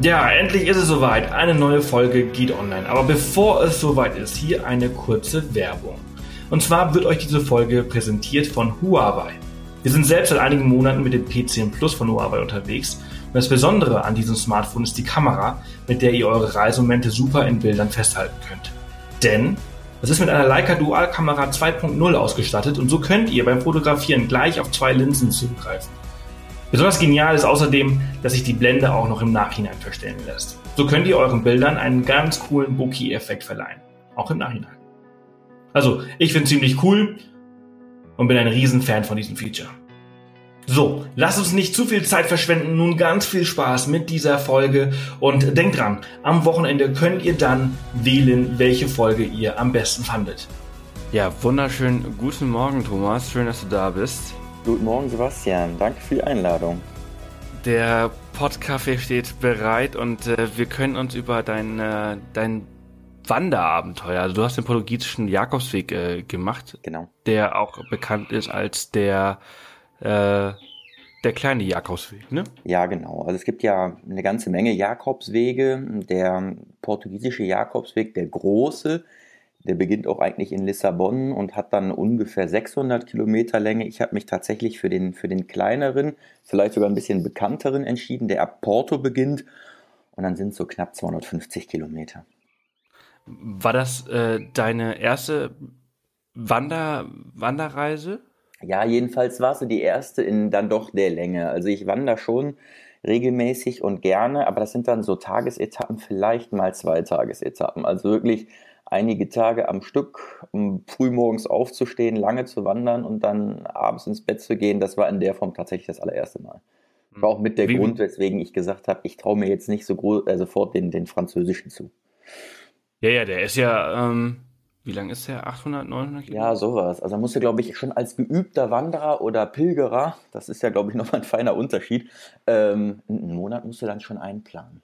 Ja, endlich ist es soweit. Eine neue Folge geht online. Aber bevor es soweit ist, hier eine kurze Werbung. Und zwar wird euch diese Folge präsentiert von Huawei. Wir sind selbst seit einigen Monaten mit dem P10 Plus von Huawei unterwegs. Und das Besondere an diesem Smartphone ist die Kamera, mit der ihr eure Reisemomente super in Bildern festhalten könnt. Denn es ist mit einer Leica Dual Kamera 2.0 ausgestattet und so könnt ihr beim Fotografieren gleich auf zwei Linsen zugreifen. Besonders genial ist außerdem, dass sich die Blende auch noch im Nachhinein verstellen lässt. So könnt ihr euren Bildern einen ganz coolen Bokeh-Effekt verleihen. Auch im Nachhinein. Also, ich finde ziemlich cool und bin ein Riesenfan von diesem Feature. So, lasst uns nicht zu viel Zeit verschwenden. Nun ganz viel Spaß mit dieser Folge und denkt dran, am Wochenende könnt ihr dann wählen, welche Folge ihr am besten fandet. Ja, wunderschön. Guten Morgen, Thomas. Schön, dass du da bist. Guten Morgen, Sebastian. Danke für die Einladung. Der Podcafé steht bereit und äh, wir können uns über dein, äh, dein Wanderabenteuer, also du hast den portugiesischen Jakobsweg äh, gemacht, genau. der auch bekannt ist als der äh, der kleine Jakobsweg, ne? Ja, genau. Also es gibt ja eine ganze Menge Jakobswege. Der portugiesische Jakobsweg, der große, der beginnt auch eigentlich in Lissabon und hat dann ungefähr 600 Kilometer Länge. Ich habe mich tatsächlich für den, für den kleineren, vielleicht sogar ein bisschen bekannteren entschieden, der ab Porto beginnt. Und dann sind es so knapp 250 Kilometer. War das äh, deine erste Wander Wanderreise? Ja, jedenfalls war es die erste in dann doch der Länge. Also ich wandere schon regelmäßig und gerne, aber das sind dann so Tagesetappen, vielleicht mal zwei Tagesetappen. Also wirklich einige Tage am Stück, um frühmorgens aufzustehen, lange zu wandern und dann abends ins Bett zu gehen. Das war in der Form tatsächlich das allererste Mal. War auch mit der Wie? Grund, weswegen ich gesagt habe, ich traue mir jetzt nicht so groß, äh, sofort den, den französischen zu. Ja, ja, der ist ja, ähm, wie lang ist der? 800, 900 Kilometer? Ja, sowas. Also musst du, glaube ich, schon als geübter Wanderer oder Pilgerer, das ist ja, glaube ich, nochmal ein feiner Unterschied, ähm, einen Monat musst du dann schon einplanen.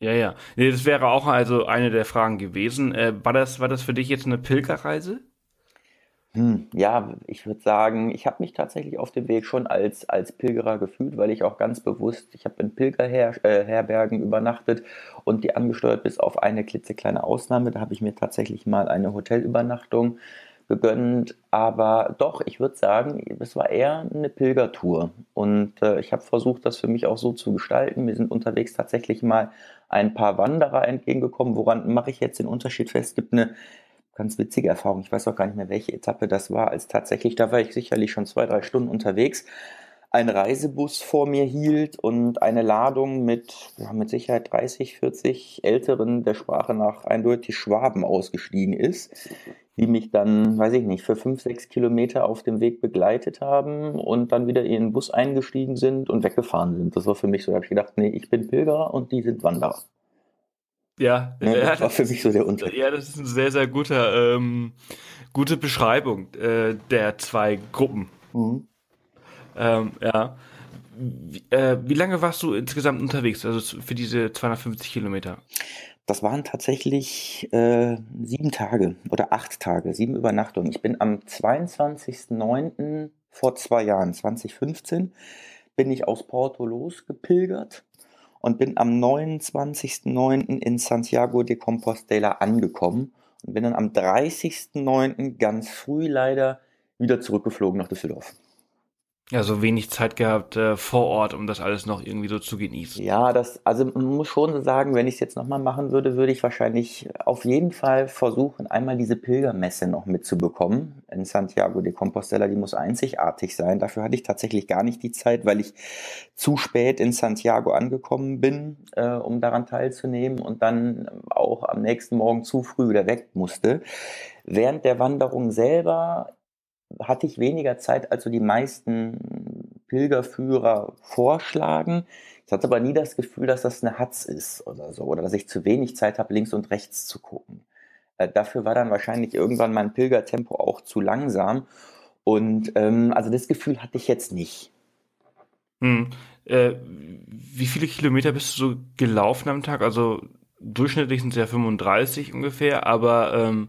Ja, ja. Nee, das wäre auch also eine der Fragen gewesen. Äh, war, das, war das für dich jetzt eine Pilgerreise? Hm, ja, ich würde sagen, ich habe mich tatsächlich auf dem Weg schon als, als Pilgerer gefühlt, weil ich auch ganz bewusst, ich habe in Pilgerherbergen äh, übernachtet und die angesteuert bis auf eine klitzekleine Ausnahme. Da habe ich mir tatsächlich mal eine Hotelübernachtung gegönnt. Aber doch, ich würde sagen, es war eher eine Pilgertour. Und äh, ich habe versucht, das für mich auch so zu gestalten. Wir sind unterwegs tatsächlich mal ein paar Wanderer entgegengekommen. Woran mache ich jetzt den Unterschied fest? Es gibt eine ganz witzige Erfahrung. Ich weiß auch gar nicht mehr, welche Etappe das war, als tatsächlich, da war ich sicherlich schon zwei, drei Stunden unterwegs, ein Reisebus vor mir hielt und eine Ladung mit, ja, mit Sicherheit 30, 40 Älteren der Sprache nach eindeutig Schwaben ausgestiegen ist, die mich dann, weiß ich nicht, für fünf, sechs Kilometer auf dem Weg begleitet haben und dann wieder in den Bus eingestiegen sind und weggefahren sind. Das war für mich so, da habe ich gedacht, nee, ich bin Pilgerer und die sind Wanderer. Ja, ja, das war für mich so der Unterschied. Ja, das ist eine sehr, sehr guter, ähm, gute Beschreibung äh, der zwei Gruppen. Mhm. Ähm, ja. Wie, äh, wie lange warst du insgesamt unterwegs, also für diese 250 Kilometer? Das waren tatsächlich äh, sieben Tage oder acht Tage, sieben Übernachtungen. Ich bin am 22.09. vor zwei Jahren, 2015, bin ich aus Porto losgepilgert und bin am 29.09. in Santiago de Compostela angekommen und bin dann am 30.09. ganz früh leider wieder zurückgeflogen nach Düsseldorf. Ja, so wenig Zeit gehabt äh, vor Ort, um das alles noch irgendwie so zu genießen. Ja, das, also man muss schon sagen, wenn ich es jetzt nochmal machen würde, würde ich wahrscheinlich auf jeden Fall versuchen, einmal diese Pilgermesse noch mitzubekommen in Santiago de Compostela. Die muss einzigartig sein. Dafür hatte ich tatsächlich gar nicht die Zeit, weil ich zu spät in Santiago angekommen bin, äh, um daran teilzunehmen und dann auch am nächsten Morgen zu früh wieder weg musste. Während der Wanderung selber hatte ich weniger Zeit, als so die meisten Pilgerführer vorschlagen. Ich hatte aber nie das Gefühl, dass das eine Hatz ist oder so, oder dass ich zu wenig Zeit habe, links und rechts zu gucken. Äh, dafür war dann wahrscheinlich irgendwann mein Pilgertempo auch zu langsam. Und ähm, also das Gefühl hatte ich jetzt nicht. Hm. Äh, wie viele Kilometer bist du so gelaufen am Tag? Also durchschnittlich sind es ja 35 ungefähr, aber ähm,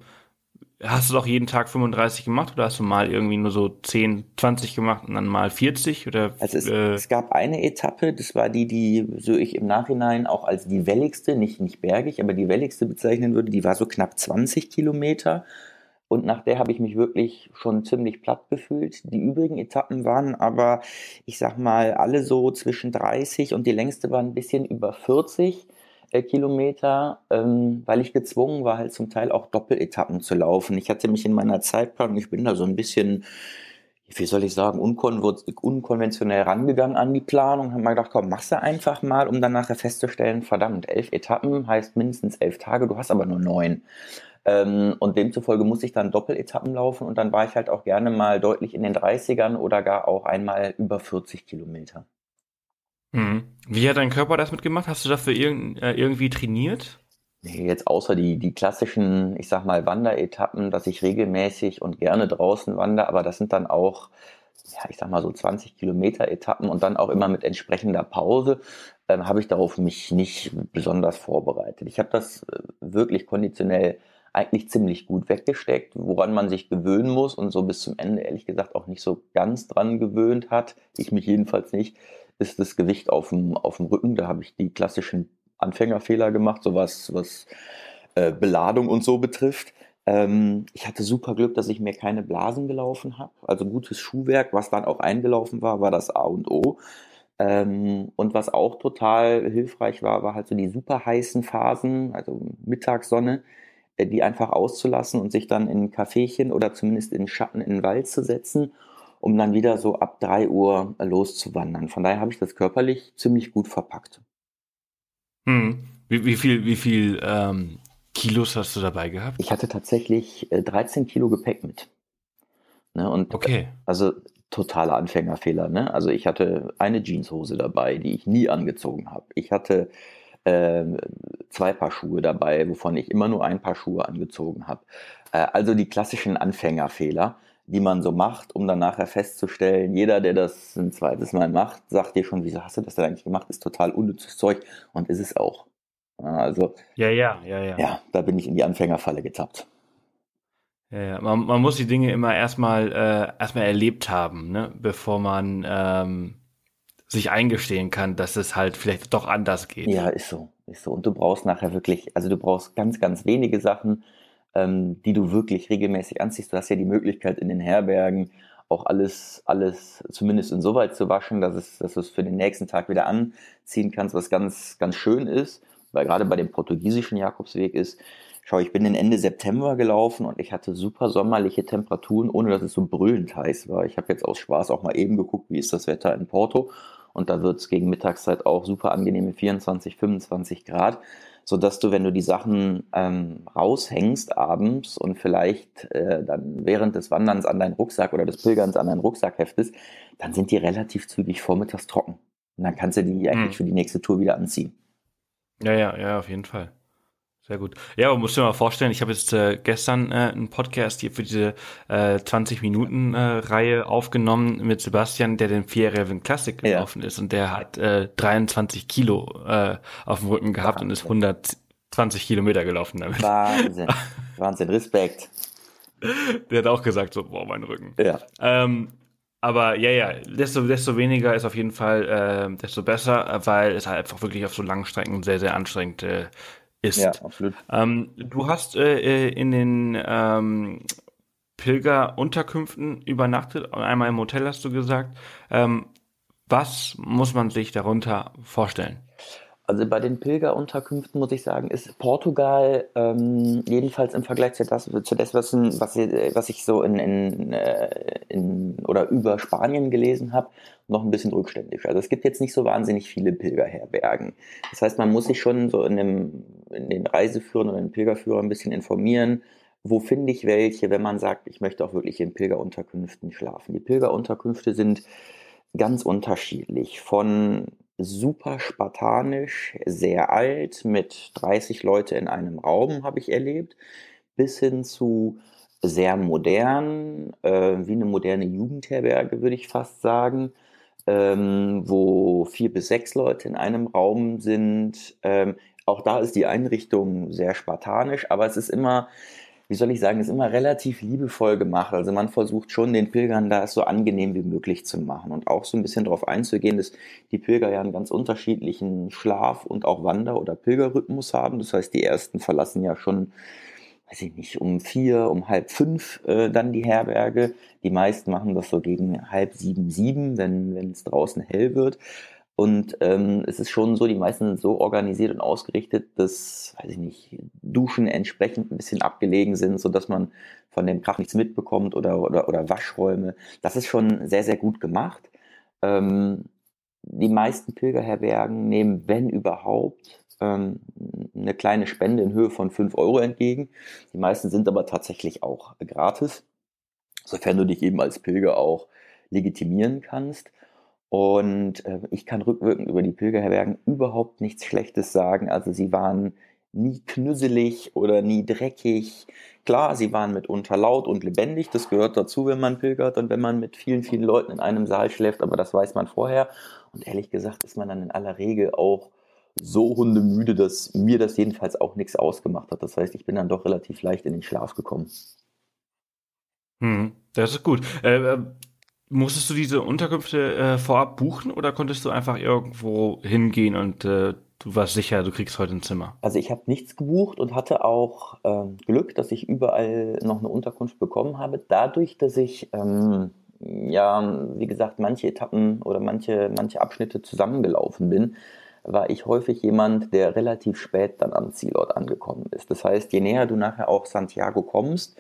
hast du doch jeden Tag 35 gemacht oder hast du mal irgendwie nur so 10, 20 gemacht und dann mal 40? Oder, also es, äh, es gab eine Etappe, das war die, die so ich im Nachhinein auch als die welligste, nicht, nicht bergig, aber die welligste bezeichnen würde, die war so knapp 20 Kilometer. Und nach der habe ich mich wirklich schon ziemlich platt gefühlt. Die übrigen Etappen waren aber, ich sag mal, alle so zwischen 30 und die längste war ein bisschen über 40 äh, Kilometer, ähm, weil ich gezwungen war, halt zum Teil auch Doppeletappen zu laufen. Ich hatte mich in meiner Zeitplanung, ich bin da so ein bisschen, wie soll ich sagen, unkon unkonventionell rangegangen an die Planung, habe mal gedacht, komm, machst du einfach mal, um dann nachher festzustellen, verdammt, elf Etappen heißt mindestens elf Tage, du hast aber nur neun. Ähm, und demzufolge musste ich dann Doppeletappen laufen und dann war ich halt auch gerne mal deutlich in den 30ern oder gar auch einmal über 40 Kilometer. Mhm. Wie hat dein Körper das mitgemacht? Hast du dafür irg äh, irgendwie trainiert? Jetzt außer die, die klassischen, ich sag mal, Wanderetappen, dass ich regelmäßig und gerne draußen wandere, aber das sind dann auch, ja, ich sag mal so 20 Kilometer Etappen und dann auch immer mit entsprechender Pause, ähm, habe ich darauf mich nicht besonders vorbereitet. Ich habe das äh, wirklich konditionell eigentlich ziemlich gut weggesteckt, woran man sich gewöhnen muss und so bis zum Ende ehrlich gesagt auch nicht so ganz dran gewöhnt hat. Ich mich jedenfalls nicht ist das Gewicht auf dem, auf dem Rücken. Da habe ich die klassischen Anfängerfehler gemacht, so was, was äh, Beladung und so betrifft. Ähm, ich hatte super Glück, dass ich mir keine Blasen gelaufen habe. Also gutes Schuhwerk, was dann auch eingelaufen war, war das A und O. Ähm, und was auch total hilfreich war, war halt so die super heißen Phasen, also Mittagssonne, äh, die einfach auszulassen und sich dann in ein Caféchen oder zumindest in Schatten in den Wald zu setzen um dann wieder so ab drei Uhr loszuwandern. Von daher habe ich das körperlich ziemlich gut verpackt. Hm. Wie, wie, viel, wie viel ähm, Kilos hast du dabei gehabt? Ich hatte tatsächlich äh, 13 Kilo Gepäck mit. Ne, und okay. Also totaler Anfängerfehler. Ne? Also ich hatte eine Jeanshose dabei, die ich nie angezogen habe. Ich hatte äh, zwei Paar Schuhe dabei, wovon ich immer nur ein Paar Schuhe angezogen habe. Äh, also die klassischen Anfängerfehler die man so macht, um dann nachher festzustellen, jeder, der das ein zweites Mal macht, sagt dir schon, wieso hast du das denn eigentlich gemacht? Ist total unnützes Zeug und ist es auch. Also, ja, ja, ja, ja. Ja, da bin ich in die Anfängerfalle getappt. Ja, ja. Man, man muss die Dinge immer erstmal äh, erstmal erlebt haben, ne? bevor man ähm, sich eingestehen kann, dass es halt vielleicht doch anders geht. Ja, ist so, ist so. Und du brauchst nachher wirklich, also du brauchst ganz, ganz wenige Sachen, ähm, die du wirklich regelmäßig anziehst. Du hast ja die Möglichkeit in den Herbergen auch alles, alles zumindest insoweit zu waschen, dass, es, dass du es für den nächsten Tag wieder anziehen kannst, was ganz, ganz schön ist, weil gerade bei dem portugiesischen Jakobsweg ist, schau, ich bin den Ende September gelaufen und ich hatte super sommerliche Temperaturen, ohne dass es so brüllend heiß war. Ich habe jetzt aus Spaß auch mal eben geguckt, wie ist das Wetter in Porto und da wird es gegen Mittagszeit auch super angenehme 24, 25 Grad so dass du, wenn du die Sachen ähm, raushängst abends und vielleicht äh, dann während des Wanderns an deinen Rucksack oder des Pilgerns an deinen Rucksack heftest, dann sind die relativ zügig vormittags trocken. Und dann kannst du die eigentlich hm. für die nächste Tour wieder anziehen. Ja, ja, ja, auf jeden Fall. Sehr gut. Ja, musst du dir mal vorstellen, ich habe jetzt äh, gestern äh, einen Podcast hier für diese äh, 20-Minuten-Reihe äh, aufgenommen mit Sebastian, der den Classic gelaufen ja. ist und der hat äh, 23 Kilo äh, auf dem Rücken gehabt Wahnsinn. und ist 120 Kilometer gelaufen damit. Wahnsinn. Wahnsinn. Respekt. Der hat auch gesagt, so, boah, mein Rücken. Ja. Ähm, aber ja, ja, desto, desto weniger ist auf jeden Fall, äh, desto besser, weil es halt einfach wirklich auf so langen Strecken sehr, sehr anstrengend äh, ist. Ja, absolut. Ähm, du hast äh, äh, in den ähm, Pilgerunterkünften übernachtet, einmal im Hotel hast du gesagt. Ähm, was muss man sich darunter vorstellen? Also bei den Pilgerunterkünften muss ich sagen, ist Portugal ähm, jedenfalls im Vergleich zu das, zu das was, was, was ich so in, in, äh, in oder über Spanien gelesen habe, noch ein bisschen rückständig. Also es gibt jetzt nicht so wahnsinnig viele Pilgerherbergen. Das heißt, man muss sich schon so in, dem, in den Reiseführern oder den Pilgerführern ein bisschen informieren, wo finde ich welche, wenn man sagt, ich möchte auch wirklich in Pilgerunterkünften schlafen. Die Pilgerunterkünfte sind ganz unterschiedlich. Von super spartanisch, sehr alt, mit 30 Leute in einem Raum habe ich erlebt, bis hin zu sehr modern, äh, wie eine moderne Jugendherberge, würde ich fast sagen, ähm, wo vier bis sechs Leute in einem Raum sind. Ähm, auch da ist die Einrichtung sehr spartanisch, aber es ist immer wie soll ich sagen, ist immer relativ liebevoll gemacht. Also man versucht schon den Pilgern da es so angenehm wie möglich zu machen und auch so ein bisschen darauf einzugehen, dass die Pilger ja einen ganz unterschiedlichen Schlaf- und auch Wander- oder Pilgerrhythmus haben. Das heißt, die ersten verlassen ja schon, weiß ich nicht, um vier, um halb fünf äh, dann die Herberge. Die meisten machen das so gegen halb sieben, sieben, wenn wenn es draußen hell wird. Und ähm, es ist schon so, die meisten sind so organisiert und ausgerichtet, dass, weiß ich nicht, Duschen entsprechend ein bisschen abgelegen sind, so dass man von dem Krach nichts mitbekommt oder, oder, oder Waschräume. Das ist schon sehr, sehr gut gemacht. Ähm, die meisten Pilgerherbergen nehmen, wenn überhaupt, ähm, eine kleine Spende in Höhe von fünf Euro entgegen. Die meisten sind aber tatsächlich auch gratis, sofern du dich eben als Pilger auch legitimieren kannst. Und äh, ich kann rückwirkend über die Pilgerherbergen überhaupt nichts Schlechtes sagen. Also sie waren nie knüsselig oder nie dreckig. Klar, sie waren mitunter laut und lebendig. Das gehört dazu, wenn man pilgert und wenn man mit vielen, vielen Leuten in einem Saal schläft. Aber das weiß man vorher. Und ehrlich gesagt ist man dann in aller Regel auch so hundemüde, dass mir das jedenfalls auch nichts ausgemacht hat. Das heißt, ich bin dann doch relativ leicht in den Schlaf gekommen. Hm, das ist gut. Äh, äh Musstest du diese Unterkünfte äh, vorab buchen oder konntest du einfach irgendwo hingehen und äh, du warst sicher, du kriegst heute ein Zimmer? Also ich habe nichts gebucht und hatte auch ähm, Glück, dass ich überall noch eine Unterkunft bekommen habe. Dadurch, dass ich ähm, ja, wie gesagt, manche Etappen oder manche, manche Abschnitte zusammengelaufen bin, war ich häufig jemand, der relativ spät dann am Zielort angekommen ist. Das heißt, je näher du nachher auch Santiago kommst,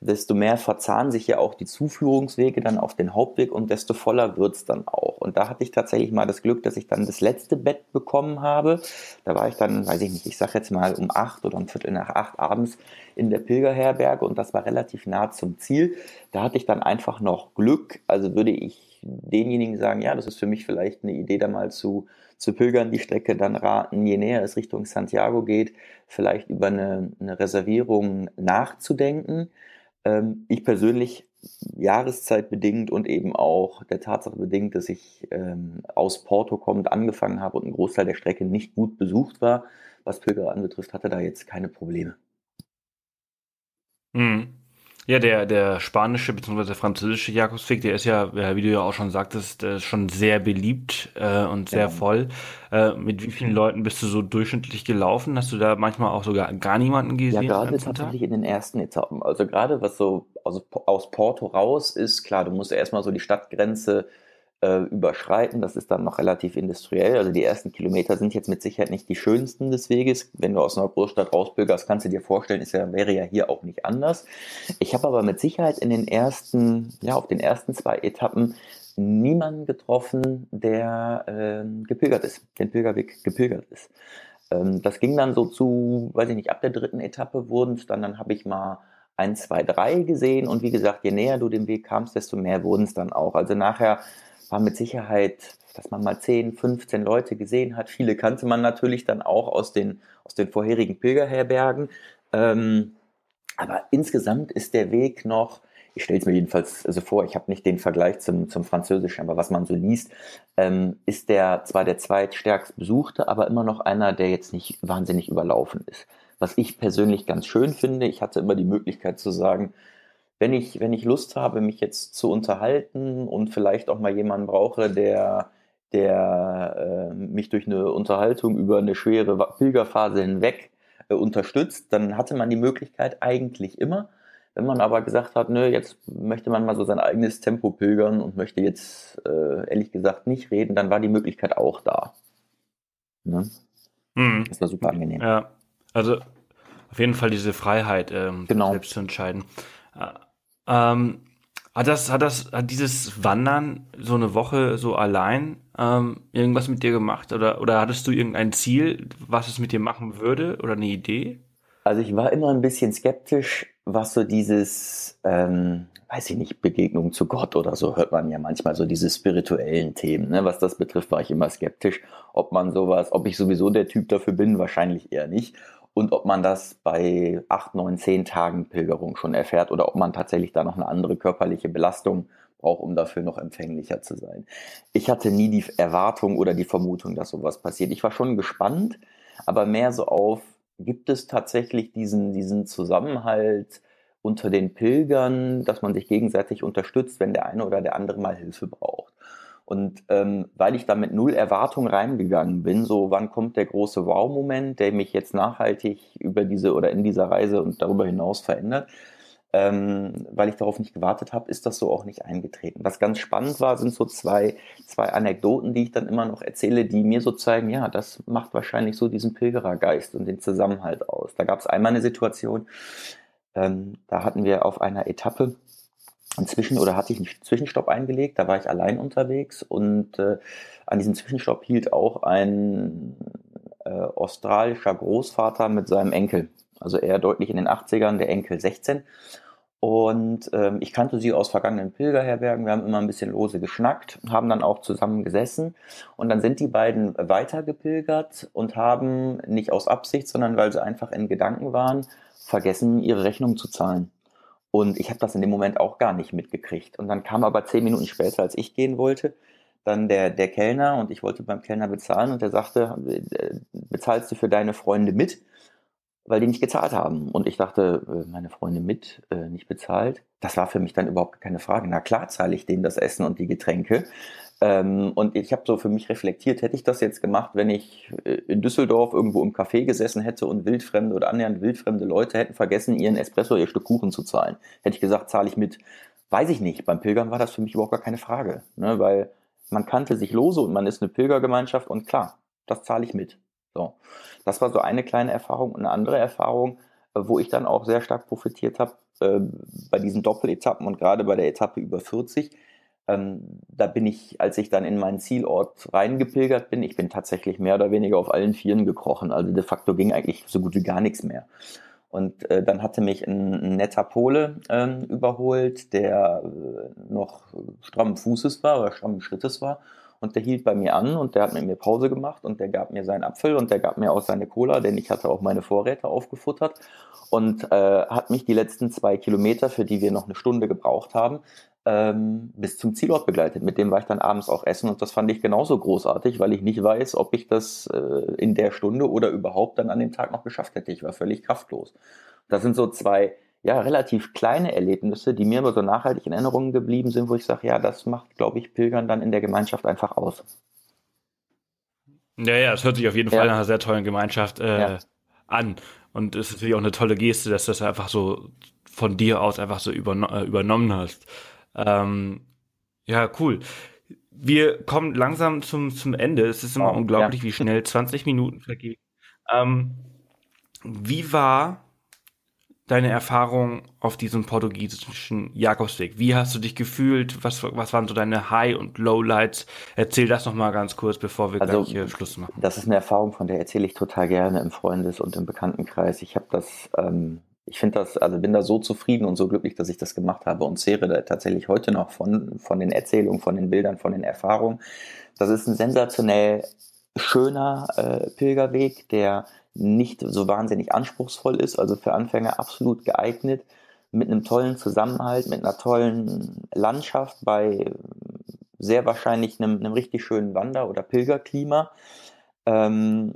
desto mehr verzahnen sich ja auch die Zuführungswege dann auf den Hauptweg und desto voller wird's dann auch. Und da hatte ich tatsächlich mal das Glück, dass ich dann das letzte Bett bekommen habe. Da war ich dann, weiß ich nicht, ich sag jetzt mal um acht oder um Viertel nach acht abends in der Pilgerherberge und das war relativ nah zum Ziel. Da hatte ich dann einfach noch Glück. Also würde ich denjenigen sagen, ja, das ist für mich vielleicht eine Idee, da mal zu zu Pilgern die Strecke dann raten, je näher es Richtung Santiago geht, vielleicht über eine, eine Reservierung nachzudenken. Ähm, ich persönlich jahreszeitbedingt und eben auch der Tatsache bedingt, dass ich ähm, aus Porto kommend angefangen habe und ein Großteil der Strecke nicht gut besucht war, was Pilger anbetrifft, hatte da jetzt keine Probleme. Mhm. Ja, der, der spanische bzw. französische Jakobsweg, der ist ja, wie du ja auch schon sagtest, schon sehr beliebt äh, und sehr ja. voll. Äh, mit wie vielen Leuten bist du so durchschnittlich gelaufen? Hast du da manchmal auch sogar gar niemanden gesehen? Ja, gerade tatsächlich in den ersten Etappen. Also gerade was so also aus Porto raus ist, klar, du musst erstmal so die Stadtgrenze äh, überschreiten. Das ist dann noch relativ industriell. Also die ersten Kilometer sind jetzt mit Sicherheit nicht die schönsten des Weges. Wenn du aus einer Großstadt rauspilgerst, kannst du dir vorstellen, ist ja, wäre ja hier auch nicht anders. Ich habe aber mit Sicherheit in den ersten, ja, auf den ersten zwei Etappen niemanden getroffen, der äh, gepilgert ist, den Pilgerweg gepilgert ist. Ähm, das ging dann so zu, weiß ich nicht, ab der dritten Etappe wurden es dann, dann habe ich mal ein, zwei, drei gesehen und wie gesagt, je näher du dem Weg kamst, desto mehr wurden es dann auch. Also nachher war mit Sicherheit, dass man mal 10, 15 Leute gesehen hat. Viele kannte man natürlich dann auch aus den, aus den vorherigen Pilgerherbergen. Ähm, aber insgesamt ist der Weg noch, ich stelle es mir jedenfalls also vor, ich habe nicht den Vergleich zum, zum Französischen, aber was man so liest, ähm, ist der zwar der zweitstärkst besuchte, aber immer noch einer, der jetzt nicht wahnsinnig überlaufen ist. Was ich persönlich ganz schön finde, ich hatte immer die Möglichkeit zu sagen, wenn ich, wenn ich Lust habe, mich jetzt zu unterhalten und vielleicht auch mal jemanden brauche, der, der äh, mich durch eine Unterhaltung über eine schwere Pilgerphase hinweg äh, unterstützt, dann hatte man die Möglichkeit eigentlich immer. Wenn man aber gesagt hat, nö, jetzt möchte man mal so sein eigenes Tempo pilgern und möchte jetzt äh, ehrlich gesagt nicht reden, dann war die Möglichkeit auch da. Ne? Mhm. Das war super angenehm. Ja, also auf jeden Fall diese Freiheit, ähm, genau. selbst zu entscheiden. Ähm, hat das, hat das, hat dieses Wandern so eine Woche so allein ähm, irgendwas mit dir gemacht? Oder, oder hattest du irgendein Ziel, was es mit dir machen würde oder eine Idee? Also ich war immer ein bisschen skeptisch, was so dieses, ähm, weiß ich nicht, Begegnung zu Gott oder so, hört man ja manchmal so diese spirituellen Themen. Ne? Was das betrifft, war ich immer skeptisch, ob man sowas, ob ich sowieso der Typ dafür bin, wahrscheinlich eher nicht und ob man das bei acht, neun, zehn Tagen Pilgerung schon erfährt oder ob man tatsächlich da noch eine andere körperliche Belastung braucht, um dafür noch empfänglicher zu sein. Ich hatte nie die Erwartung oder die Vermutung, dass sowas passiert. Ich war schon gespannt, aber mehr so auf, gibt es tatsächlich diesen, diesen Zusammenhalt unter den Pilgern, dass man sich gegenseitig unterstützt, wenn der eine oder der andere mal Hilfe braucht. Und ähm, weil ich da mit null Erwartung reingegangen bin, so wann kommt der große Wow-Moment, der mich jetzt nachhaltig über diese oder in dieser Reise und darüber hinaus verändert, ähm, weil ich darauf nicht gewartet habe, ist das so auch nicht eingetreten. Was ganz spannend war, sind so zwei, zwei Anekdoten, die ich dann immer noch erzähle, die mir so zeigen, ja, das macht wahrscheinlich so diesen Pilgerergeist und den Zusammenhalt aus. Da gab es einmal eine Situation, ähm, da hatten wir auf einer Etappe Zwischen- oder hatte ich einen Zwischenstopp eingelegt. Da war ich allein unterwegs und äh, an diesem Zwischenstopp hielt auch ein äh, australischer Großvater mit seinem Enkel. Also er deutlich in den 80ern, der Enkel 16. Und ähm, ich kannte sie aus vergangenen Pilgerherbergen. Wir haben immer ein bisschen lose geschnackt, haben dann auch zusammen gesessen. Und dann sind die beiden weiter gepilgert und haben nicht aus Absicht, sondern weil sie einfach in Gedanken waren, vergessen, ihre Rechnung zu zahlen. Und ich habe das in dem Moment auch gar nicht mitgekriegt. Und dann kam aber zehn Minuten später, als ich gehen wollte, dann der, der Kellner und ich wollte beim Kellner bezahlen und der sagte, äh, bezahlst du für deine Freunde mit? Weil die nicht gezahlt haben. Und ich dachte, äh, meine Freunde mit, äh, nicht bezahlt. Das war für mich dann überhaupt keine Frage. Na klar zahle ich denen das Essen und die Getränke. Ähm, und ich habe so für mich reflektiert, hätte ich das jetzt gemacht, wenn ich äh, in Düsseldorf irgendwo im Café gesessen hätte und wildfremde oder annähernd wildfremde Leute hätten vergessen, ihren Espresso, ihr Stück Kuchen zu zahlen. Hätte ich gesagt, zahle ich mit. Weiß ich nicht. Beim Pilgern war das für mich überhaupt gar keine Frage. Ne? Weil man kannte sich lose und man ist eine Pilgergemeinschaft und klar, das zahle ich mit. So. Das war so eine kleine Erfahrung. Und eine andere Erfahrung, wo ich dann auch sehr stark profitiert habe, äh, bei diesen Doppeletappen und gerade bei der Etappe über 40, ähm, da bin ich, als ich dann in meinen Zielort reingepilgert bin, ich bin tatsächlich mehr oder weniger auf allen Vieren gekrochen. Also de facto ging eigentlich so gut wie gar nichts mehr. Und äh, dann hatte mich ein, ein netter Pole äh, überholt, der äh, noch strammen Fußes war oder strammen Schrittes war. Und der hielt bei mir an und der hat mit mir Pause gemacht und der gab mir seinen Apfel und der gab mir auch seine Cola, denn ich hatte auch meine Vorräte aufgefuttert und äh, hat mich die letzten zwei Kilometer, für die wir noch eine Stunde gebraucht haben, ähm, bis zum Zielort begleitet. Mit dem war ich dann abends auch essen und das fand ich genauso großartig, weil ich nicht weiß, ob ich das äh, in der Stunde oder überhaupt dann an dem Tag noch geschafft hätte. Ich war völlig kraftlos. Das sind so zwei ja, relativ kleine Erlebnisse, die mir aber so nachhaltig in Erinnerung geblieben sind, wo ich sage, ja, das macht, glaube ich, Pilgern dann in der Gemeinschaft einfach aus. Ja, ja, es hört sich auf jeden ja. Fall nach einer sehr tollen Gemeinschaft äh, ja. an. Und es ist natürlich auch eine tolle Geste, dass du das einfach so von dir aus einfach so überno äh, übernommen hast. Ähm, ja, cool. Wir kommen langsam zum, zum Ende. Es ist immer oh, unglaublich, ja. wie schnell 20 Minuten vergehen. Ähm, wie war deine Erfahrung auf diesem portugiesischen Jakobsweg? Wie hast du dich gefühlt? Was, was waren so deine High- und Lowlights? Erzähl das nochmal ganz kurz, bevor wir also, gleich Schluss machen. Das ist eine Erfahrung, von der erzähle ich total gerne im Freundes- und im Bekanntenkreis. Ich habe das ähm, ich finde das, also bin da so zufrieden und so glücklich, dass ich das gemacht habe und zehre da tatsächlich heute noch von, von den Erzählungen, von den Bildern, von den Erfahrungen. Das ist ein sensationell schöner äh, Pilgerweg, der nicht so wahnsinnig anspruchsvoll ist, also für Anfänger absolut geeignet, mit einem tollen Zusammenhalt, mit einer tollen Landschaft, bei sehr wahrscheinlich einem, einem richtig schönen Wander- oder Pilgerklima. Ähm,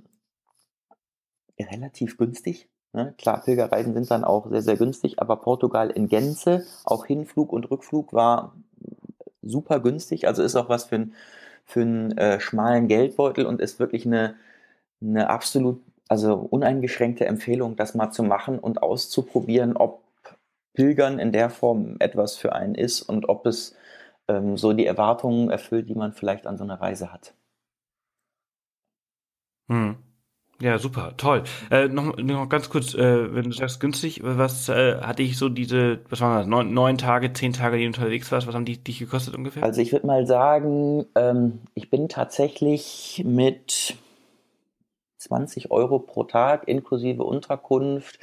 relativ günstig, Ne? Klar, Pilgerreisen sind dann auch sehr, sehr günstig, aber Portugal in Gänze, auch Hinflug und Rückflug war super günstig. Also ist auch was für, ein, für einen äh, schmalen Geldbeutel und ist wirklich eine, eine absolut, also uneingeschränkte Empfehlung, das mal zu machen und auszuprobieren, ob Pilgern in der Form etwas für einen ist und ob es ähm, so die Erwartungen erfüllt, die man vielleicht an so einer Reise hat. Hm. Ja, super, toll. Äh, noch, noch ganz kurz, äh, wenn du sagst günstig, was äh, hatte ich so diese, was waren das, neun, neun Tage, zehn Tage, die du unterwegs warst, was haben die dich gekostet ungefähr? Also ich würde mal sagen, ähm, ich bin tatsächlich mit 20 Euro pro Tag inklusive Unterkunft,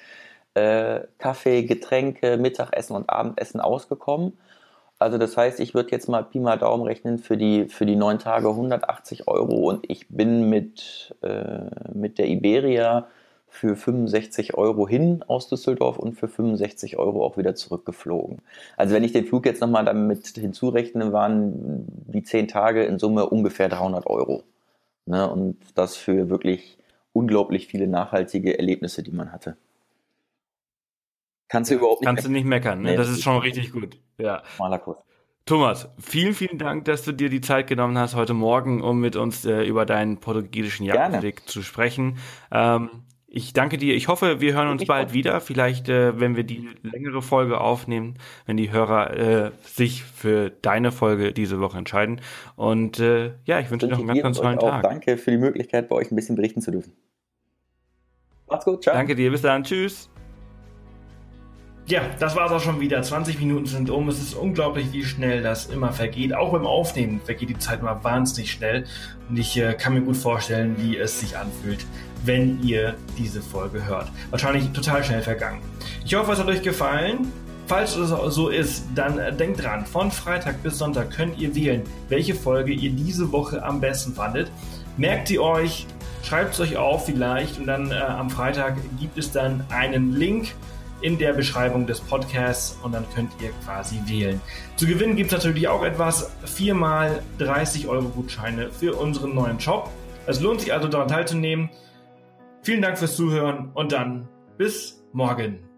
äh, Kaffee, Getränke, Mittagessen und Abendessen ausgekommen. Also das heißt, ich würde jetzt mal Pi mal Daumen rechnen für die, für die neun Tage 180 Euro und ich bin mit, äh, mit der Iberia für 65 Euro hin aus Düsseldorf und für 65 Euro auch wieder zurückgeflogen. Also wenn ich den Flug jetzt nochmal damit hinzurechne, waren die zehn Tage in Summe ungefähr 300 Euro. Ne? Und das für wirklich unglaublich viele nachhaltige Erlebnisse, die man hatte. Kannst du überhaupt nicht Kannst meckern. du nicht meckern, ne? Nee, das ist schon richtig gut. Ja. Schmaler Kurs. Thomas, vielen, vielen Dank, dass du dir die Zeit genommen hast heute Morgen, um mit uns äh, über deinen portugiesischen Jagdweg zu sprechen. Ähm, ich danke dir. Ich hoffe, wir hören uns bald wieder. Vielleicht, äh, wenn wir die längere Folge aufnehmen, wenn die Hörer äh, sich für deine Folge diese Woche entscheiden. Und äh, ja, ich wünsche dir noch einen ganz, ganz tollen Tag. Danke für die Möglichkeit, bei euch ein bisschen berichten zu dürfen. Macht's gut. Ciao. Danke dir. Bis dann. Tschüss. Ja, das war's auch schon wieder. 20 Minuten sind um. Es ist unglaublich, wie schnell das immer vergeht. Auch beim Aufnehmen vergeht die Zeit immer wahnsinnig schnell. Und ich äh, kann mir gut vorstellen, wie es sich anfühlt, wenn ihr diese Folge hört. Wahrscheinlich total schnell vergangen. Ich hoffe, es hat euch gefallen. Falls es so ist, dann äh, denkt dran, von Freitag bis Sonntag könnt ihr wählen, welche Folge ihr diese Woche am besten fandet. Merkt sie euch, schreibt es euch auf vielleicht und dann äh, am Freitag gibt es dann einen Link in der Beschreibung des Podcasts und dann könnt ihr quasi wählen. Zu gewinnen gibt es natürlich auch etwas, viermal 30 Euro Gutscheine für unseren neuen Shop. Es lohnt sich also daran teilzunehmen. Vielen Dank fürs Zuhören und dann bis morgen.